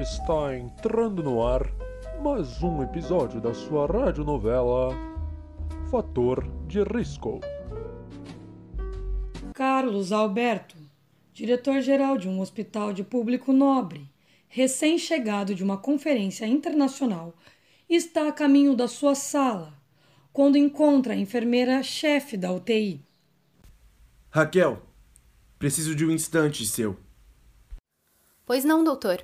Está entrando no ar mais um episódio da sua radionovela Fator de Risco. Carlos Alberto, diretor-geral de um hospital de público nobre, recém-chegado de uma conferência internacional, está a caminho da sua sala quando encontra a enfermeira-chefe da UTI. Raquel, preciso de um instante seu. Pois não, doutor.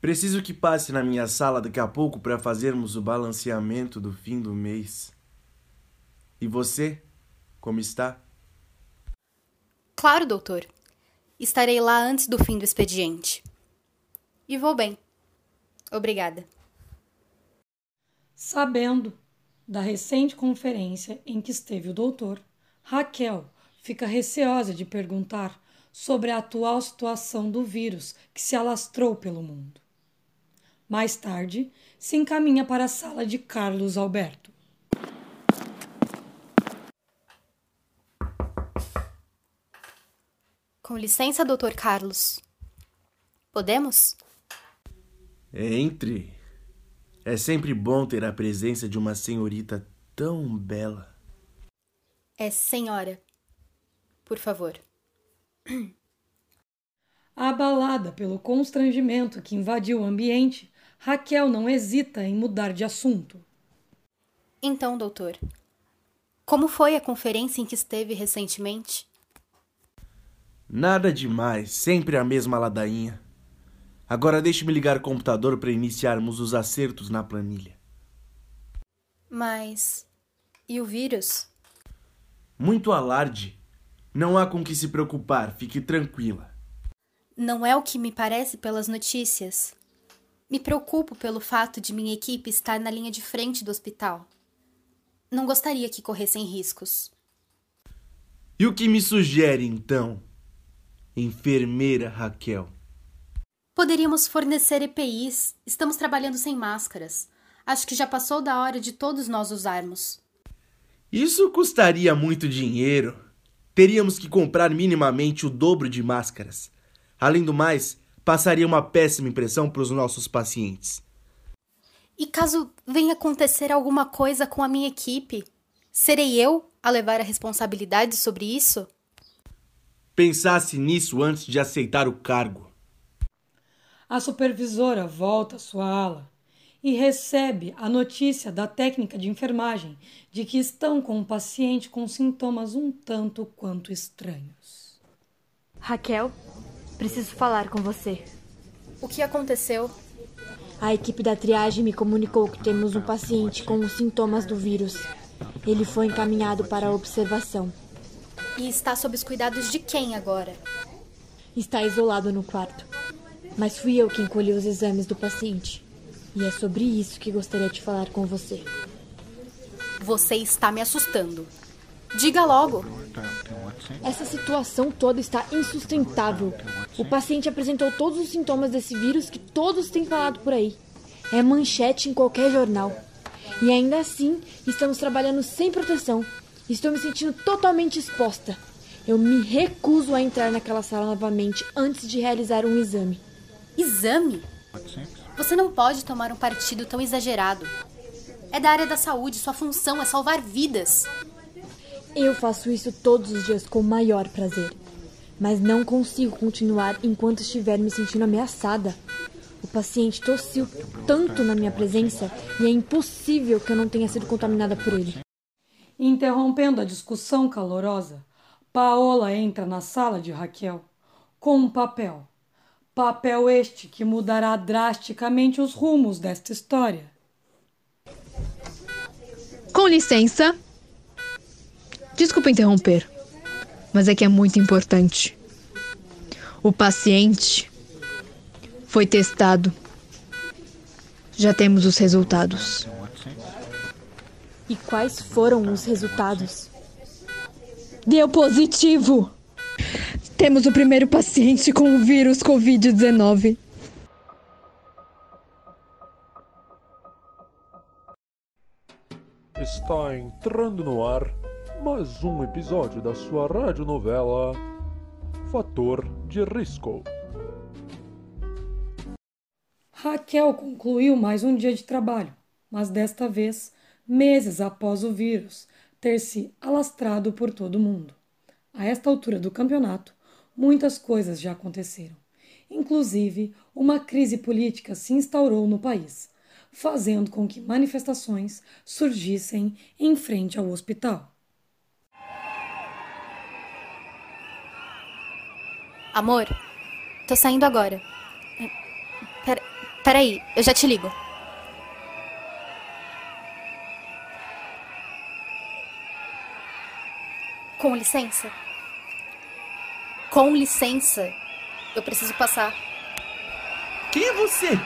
Preciso que passe na minha sala daqui a pouco para fazermos o balanceamento do fim do mês. E você, como está? Claro, doutor. Estarei lá antes do fim do expediente. E vou bem. Obrigada. Sabendo da recente conferência em que esteve o doutor, Raquel fica receosa de perguntar sobre a atual situação do vírus que se alastrou pelo mundo. Mais tarde, se encaminha para a sala de Carlos Alberto. Com licença, doutor Carlos. Podemos? Entre. É sempre bom ter a presença de uma senhorita tão bela. É senhora. Por favor. Abalada pelo constrangimento que invadiu o ambiente, Raquel não hesita em mudar de assunto. Então, doutor, como foi a conferência em que esteve recentemente? Nada demais, sempre a mesma ladainha. Agora deixe-me ligar o computador para iniciarmos os acertos na planilha. Mas. E o vírus? Muito alarde. Não há com que se preocupar, fique tranquila. Não é o que me parece pelas notícias. Me preocupo pelo fato de minha equipe estar na linha de frente do hospital. Não gostaria que corressem riscos. E o que me sugere, então? Enfermeira Raquel. Poderíamos fornecer EPIs. Estamos trabalhando sem máscaras. Acho que já passou da hora de todos nós usarmos. Isso custaria muito dinheiro. Teríamos que comprar minimamente o dobro de máscaras. Além do mais, passaria uma péssima impressão para os nossos pacientes. E caso venha acontecer alguma coisa com a minha equipe, serei eu a levar a responsabilidade sobre isso? Pensasse nisso antes de aceitar o cargo. A supervisora volta à sua ala e recebe a notícia da técnica de enfermagem de que estão com um paciente com sintomas um tanto quanto estranhos. Raquel, preciso falar com você. O que aconteceu? A equipe da triagem me comunicou que temos um paciente com os sintomas do vírus. Ele foi encaminhado para a observação. E está sob os cuidados de quem agora? Está isolado no quarto. Mas fui eu quem colhi os exames do paciente. E é sobre isso que gostaria de falar com você. Você está me assustando. Diga logo. Essa situação toda está insustentável. O paciente apresentou todos os sintomas desse vírus que todos têm falado por aí. É manchete em qualquer jornal. E ainda assim, estamos trabalhando sem proteção. Estou me sentindo totalmente exposta. Eu me recuso a entrar naquela sala novamente antes de realizar um exame. Exame? Você não pode tomar um partido tão exagerado. É da área da saúde, sua função é salvar vidas. Eu faço isso todos os dias com o maior prazer. Mas não consigo continuar enquanto estiver me sentindo ameaçada. O paciente tossiu tanto na minha presença e é impossível que eu não tenha sido contaminada por ele. Interrompendo a discussão calorosa, Paola entra na sala de Raquel com um papel. Papel este que mudará drasticamente os rumos desta história. Com licença. Desculpa interromper, mas é que é muito importante. O paciente foi testado. Já temos os resultados. E quais foram os resultados? Deu positivo! Temos o primeiro paciente com o vírus Covid-19. Está entrando no ar mais um episódio da sua radionovela Fator de Risco. Raquel concluiu mais um dia de trabalho, mas desta vez meses após o vírus ter se alastrado por todo o mundo. A esta altura do campeonato, muitas coisas já aconteceram. Inclusive, uma crise política se instaurou no país, fazendo com que manifestações surgissem em frente ao hospital. Amor, tô saindo agora. Pera, peraí, eu já te ligo. Com licença? Com licença. Eu preciso passar. Quem é você?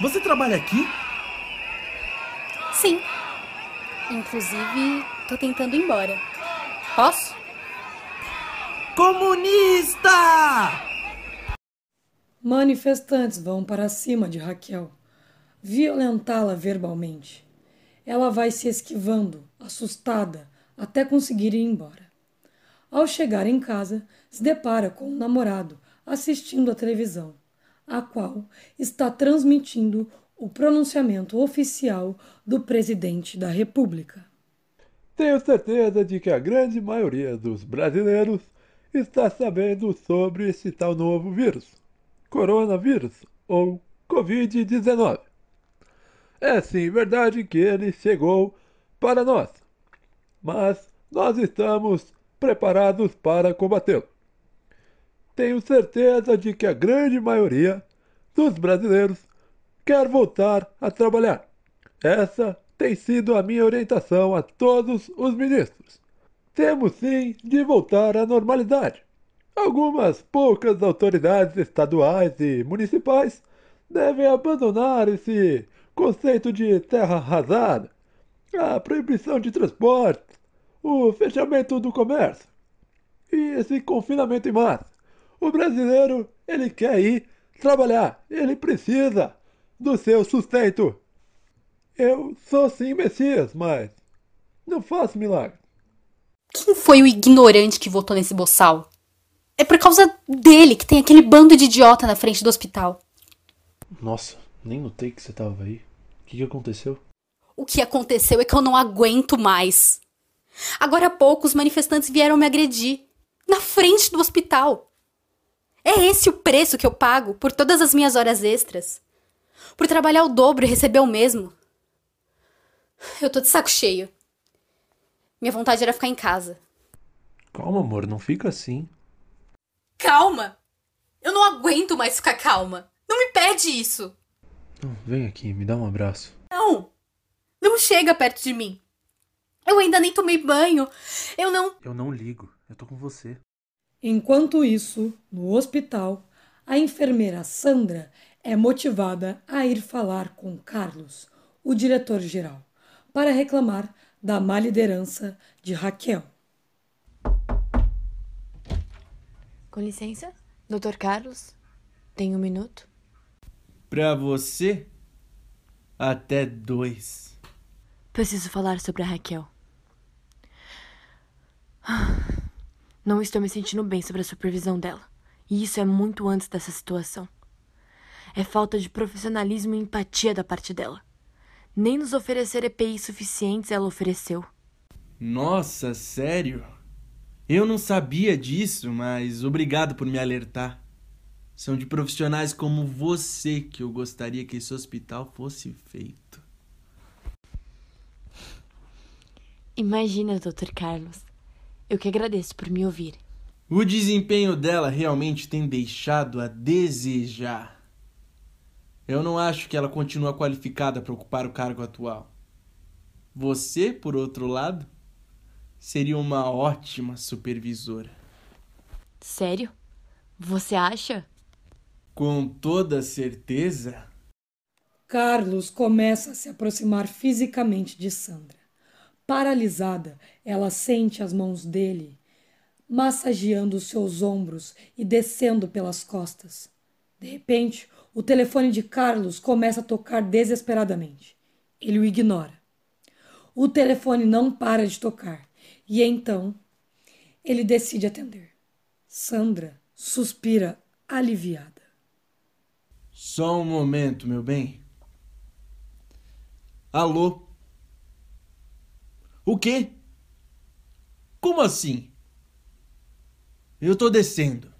Você trabalha aqui? Sim. Inclusive, tô tentando ir embora. Posso? Comunista! Manifestantes vão para cima de Raquel, violentá-la verbalmente. Ela vai se esquivando, assustada, até conseguir ir embora. Ao chegar em casa, se depara com o namorado assistindo à televisão, a qual está transmitindo o pronunciamento oficial do presidente da República. Tenho certeza de que a grande maioria dos brasileiros está sabendo sobre esse tal novo vírus, coronavírus ou Covid-19. É sim verdade que ele chegou para nós, mas nós estamos preparados para combatê-lo. Tenho certeza de que a grande maioria dos brasileiros quer voltar a trabalhar. Essa tem sido a minha orientação a todos os ministros. Temos sim de voltar à normalidade. Algumas poucas autoridades estaduais e municipais devem abandonar esse conceito de terra arrasada, a proibição de transporte, o fechamento do comércio e esse confinamento em massa. O brasileiro, ele quer ir trabalhar, ele precisa do seu sustento. Eu sou sim Messias, mas não faço milagre. Quem foi o ignorante que votou nesse boçal? É por causa dele que tem aquele bando de idiota na frente do hospital. Nossa, nem notei que você tava aí. O que, que aconteceu? O que aconteceu é que eu não aguento mais. Agora há pouco os manifestantes vieram me agredir. Na frente do hospital. É esse o preço que eu pago por todas as minhas horas extras? Por trabalhar o dobro e receber o mesmo? Eu tô de saco cheio. Minha vontade era ficar em casa. Calma, amor, não fica assim. Calma! Eu não aguento mais ficar calma. Não me pede isso. Não, vem aqui, me dá um abraço. Não! Não chega perto de mim. Eu ainda nem tomei banho. Eu não. Eu não ligo. Eu tô com você. Enquanto isso, no hospital, a enfermeira Sandra é motivada a ir falar com Carlos, o diretor-geral, para reclamar da má liderança de Raquel. Com licença, Dr. Carlos, tem um minuto? Pra você, até dois. Preciso falar sobre a Raquel. Não estou me sentindo bem sobre a supervisão dela. E isso é muito antes dessa situação. É falta de profissionalismo e empatia da parte dela. Nem nos oferecer EPI suficientes ela ofereceu. Nossa, sério? Eu não sabia disso, mas obrigado por me alertar. São de profissionais como você que eu gostaria que esse hospital fosse feito. Imagina, Dr. Carlos. Eu que agradeço por me ouvir. O desempenho dela realmente tem deixado a desejar. Eu não acho que ela continua qualificada para ocupar o cargo atual. Você, por outro lado, seria uma ótima supervisora. Sério? Você acha? Com toda certeza. Carlos começa a se aproximar fisicamente de Sandra. Paralisada, ela sente as mãos dele massageando os seus ombros e descendo pelas costas. De repente, o telefone de Carlos começa a tocar desesperadamente. Ele o ignora. O telefone não para de tocar e então ele decide atender. Sandra suspira aliviada. Só um momento, meu bem. Alô? O quê? Como assim? Eu tô descendo.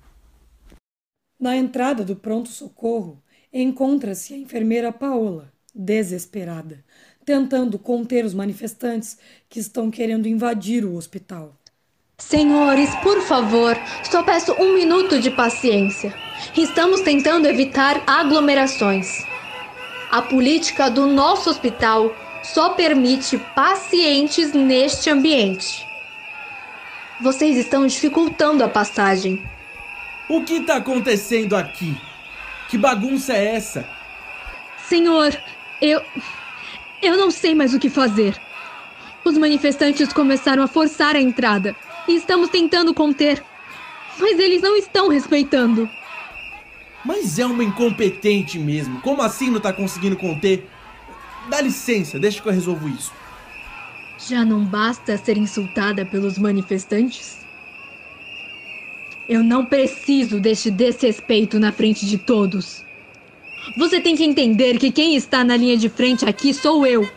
Na entrada do pronto-socorro, encontra-se a enfermeira Paola, desesperada, tentando conter os manifestantes que estão querendo invadir o hospital. Senhores, por favor, só peço um minuto de paciência. Estamos tentando evitar aglomerações. A política do nosso hospital só permite pacientes neste ambiente. Vocês estão dificultando a passagem. O que tá acontecendo aqui? Que bagunça é essa? Senhor, eu. Eu não sei mais o que fazer. Os manifestantes começaram a forçar a entrada e estamos tentando conter. Mas eles não estão respeitando. Mas é uma incompetente mesmo. Como assim não tá conseguindo conter? Dá licença, deixa que eu resolvo isso. Já não basta ser insultada pelos manifestantes? Eu não preciso deste desrespeito na frente de todos. Você tem que entender que quem está na linha de frente aqui sou eu.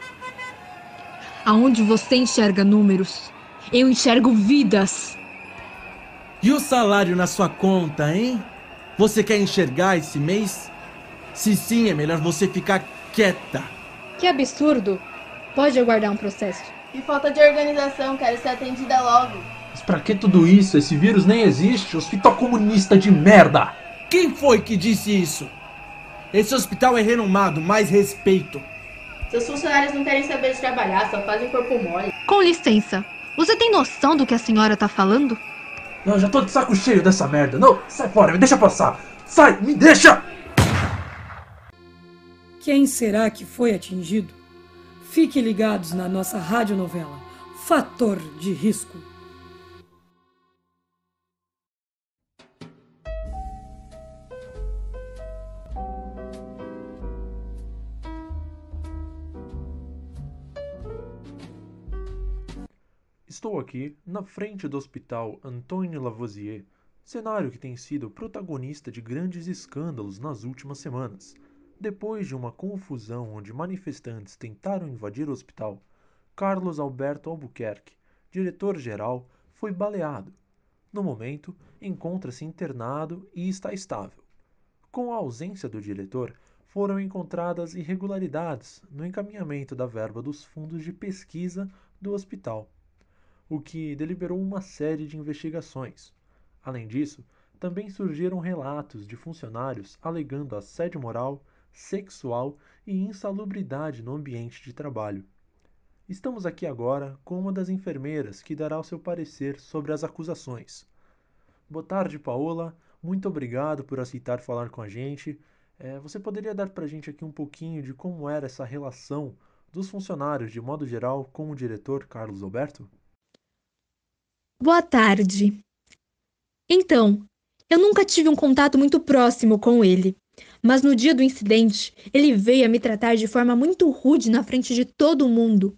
Aonde você enxerga números, eu enxergo vidas. E o salário na sua conta, hein? Você quer enxergar esse mês? Se sim, é melhor você ficar quieta. Que absurdo! Pode aguardar um processo. Que falta de organização, quero ser atendida logo. Mas pra que tudo isso? Esse vírus nem existe. Hospital comunista de merda! Quem foi que disse isso? Esse hospital é renomado, mais respeito. Seus funcionários não querem saber de trabalhar, só fazem corpo mole. Com licença, você tem noção do que a senhora tá falando? Não, já tô de saco cheio dessa merda. Não, sai fora, me deixa passar. Sai, me deixa! Quem será que foi atingido? Fiquem ligados na nossa radionovela Fator de Risco. Estou aqui na frente do Hospital Antônio Lavoisier, cenário que tem sido protagonista de grandes escândalos nas últimas semanas. Depois de uma confusão onde manifestantes tentaram invadir o hospital, Carlos Alberto Albuquerque, diretor-geral, foi baleado. No momento, encontra-se internado e está estável. Com a ausência do diretor, foram encontradas irregularidades no encaminhamento da verba dos fundos de pesquisa do hospital o que deliberou uma série de investigações. Além disso, também surgiram relatos de funcionários alegando assédio moral, sexual e insalubridade no ambiente de trabalho. Estamos aqui agora com uma das enfermeiras que dará o seu parecer sobre as acusações. Boa tarde, Paola. Muito obrigado por aceitar falar com a gente. É, você poderia dar para a gente aqui um pouquinho de como era essa relação dos funcionários, de modo geral, com o diretor Carlos Alberto? Boa tarde. Então, eu nunca tive um contato muito próximo com ele, mas no dia do incidente, ele veio a me tratar de forma muito rude na frente de todo mundo,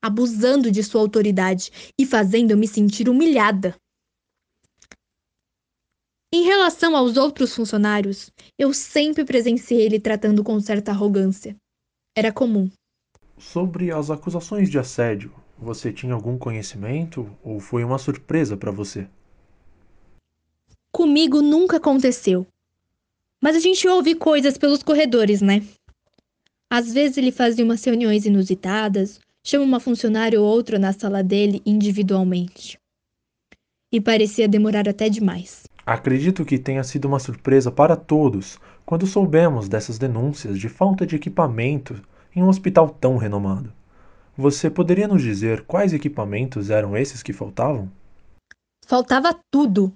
abusando de sua autoridade e fazendo eu me sentir humilhada. Em relação aos outros funcionários, eu sempre presenciei ele tratando com certa arrogância. Era comum. Sobre as acusações de assédio, você tinha algum conhecimento ou foi uma surpresa para você? Comigo nunca aconteceu. Mas a gente ouve coisas pelos corredores, né? Às vezes ele fazia umas reuniões inusitadas, chama uma funcionária ou outra na sala dele individualmente. E parecia demorar até demais. Acredito que tenha sido uma surpresa para todos quando soubemos dessas denúncias de falta de equipamento em um hospital tão renomado. Você poderia nos dizer quais equipamentos eram esses que faltavam? Faltava tudo.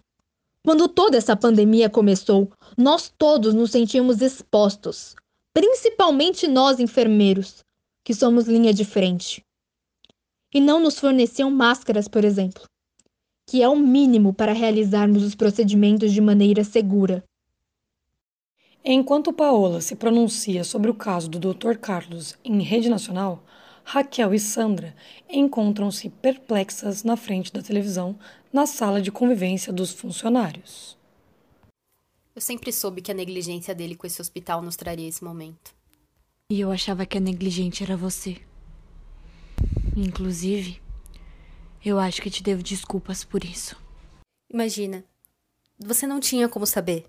Quando toda essa pandemia começou, nós todos nos sentíamos expostos, principalmente nós enfermeiros, que somos linha de frente. E não nos forneciam máscaras, por exemplo, que é o mínimo para realizarmos os procedimentos de maneira segura. Enquanto Paola se pronuncia sobre o caso do Dr. Carlos em rede nacional, Raquel e Sandra encontram-se perplexas na frente da televisão na sala de convivência dos funcionários. Eu sempre soube que a negligência dele com esse hospital nos traria esse momento. E eu achava que a negligente era você. Inclusive, eu acho que te devo desculpas por isso. Imagina, você não tinha como saber.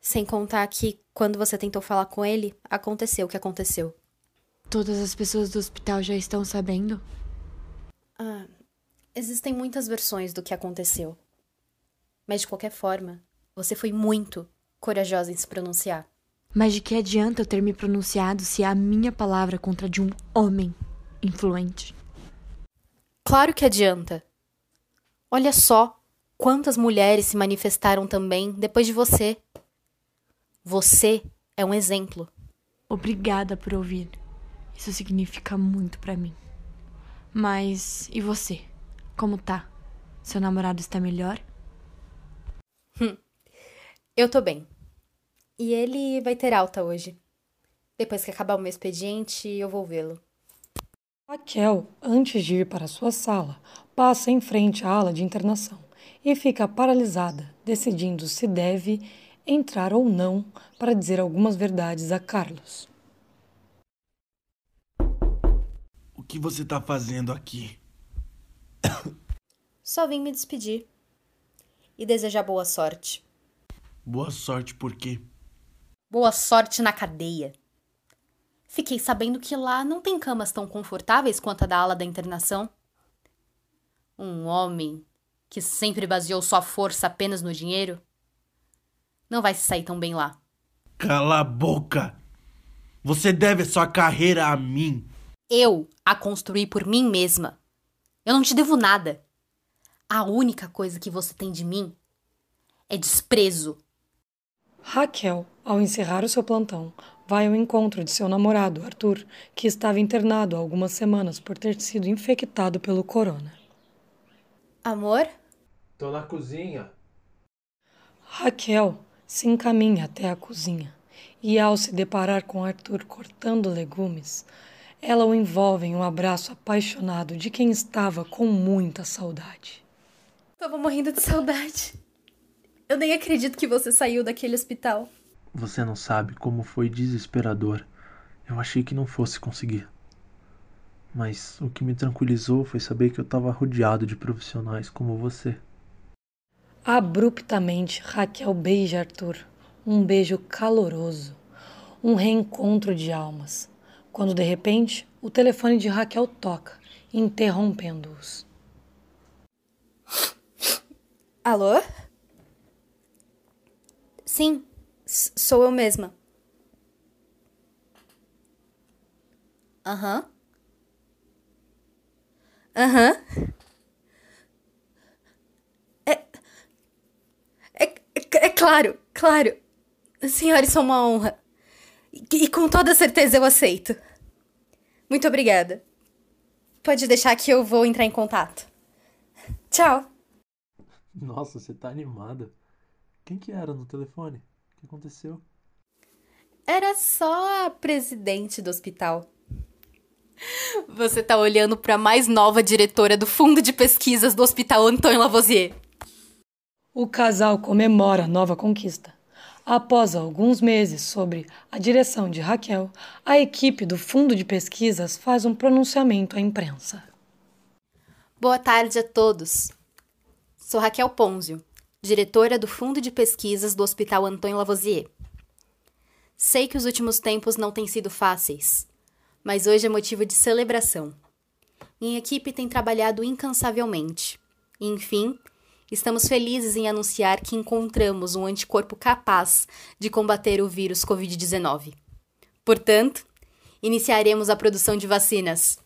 Sem contar que, quando você tentou falar com ele, aconteceu o que aconteceu. Todas as pessoas do hospital já estão sabendo? Ah, existem muitas versões do que aconteceu. Mas de qualquer forma, você foi muito corajosa em se pronunciar. Mas de que adianta eu ter me pronunciado se é a minha palavra contra de um homem influente? Claro que adianta. Olha só quantas mulheres se manifestaram também depois de você. Você é um exemplo. Obrigada por ouvir. Isso significa muito para mim. Mas e você? Como tá? Seu namorado está melhor? Hum. Eu tô bem. E ele vai ter alta hoje. Depois que acabar o meu expediente, eu vou vê-lo. Raquel, antes de ir para sua sala, passa em frente à ala de internação e fica paralisada, decidindo se deve entrar ou não para dizer algumas verdades a Carlos. O que você tá fazendo aqui? Só vim me despedir e desejar boa sorte. Boa sorte por quê? Boa sorte na cadeia. Fiquei sabendo que lá não tem camas tão confortáveis quanto a da ala da internação. Um homem que sempre baseou sua força apenas no dinheiro não vai se sair tão bem lá. Cala a boca! Você deve sua carreira a mim. Eu a construí por mim mesma. Eu não te devo nada. A única coisa que você tem de mim é desprezo. Raquel, ao encerrar o seu plantão, vai ao encontro de seu namorado, Arthur, que estava internado há algumas semanas por ter sido infectado pelo corona. Amor? Tô na cozinha. Raquel se encaminha até a cozinha e, ao se deparar com Arthur cortando legumes, ela o envolve em um abraço apaixonado de quem estava com muita saudade. Tava morrendo de saudade. Eu nem acredito que você saiu daquele hospital. Você não sabe como foi desesperador. Eu achei que não fosse conseguir. Mas o que me tranquilizou foi saber que eu estava rodeado de profissionais como você. Abruptamente, Raquel beija Arthur. Um beijo caloroso. Um reencontro de almas. Quando de repente o telefone de Raquel toca, interrompendo-os. Alô? Sim, sou eu mesma. Aham. Aham. É, é, é, é claro, claro. Senhores, são uma honra. E, e com toda certeza eu aceito. Muito obrigada. Pode deixar que eu vou entrar em contato. Tchau. Nossa, você tá animada. Quem que era no telefone? O que aconteceu? Era só a presidente do hospital. Você tá olhando para a mais nova diretora do Fundo de Pesquisas do Hospital Antônio Lavoisier. O casal comemora a nova conquista. Após alguns meses sobre a direção de Raquel, a equipe do Fundo de Pesquisas faz um pronunciamento à imprensa. Boa tarde a todos. Sou Raquel Ponzio, diretora do Fundo de Pesquisas do Hospital Antônio Lavoisier. Sei que os últimos tempos não têm sido fáceis, mas hoje é motivo de celebração. Minha equipe tem trabalhado incansavelmente. E, enfim, estamos felizes em anunciar que encontramos um anticorpo capaz de combater o vírus Covid-19. Portanto, iniciaremos a produção de vacinas.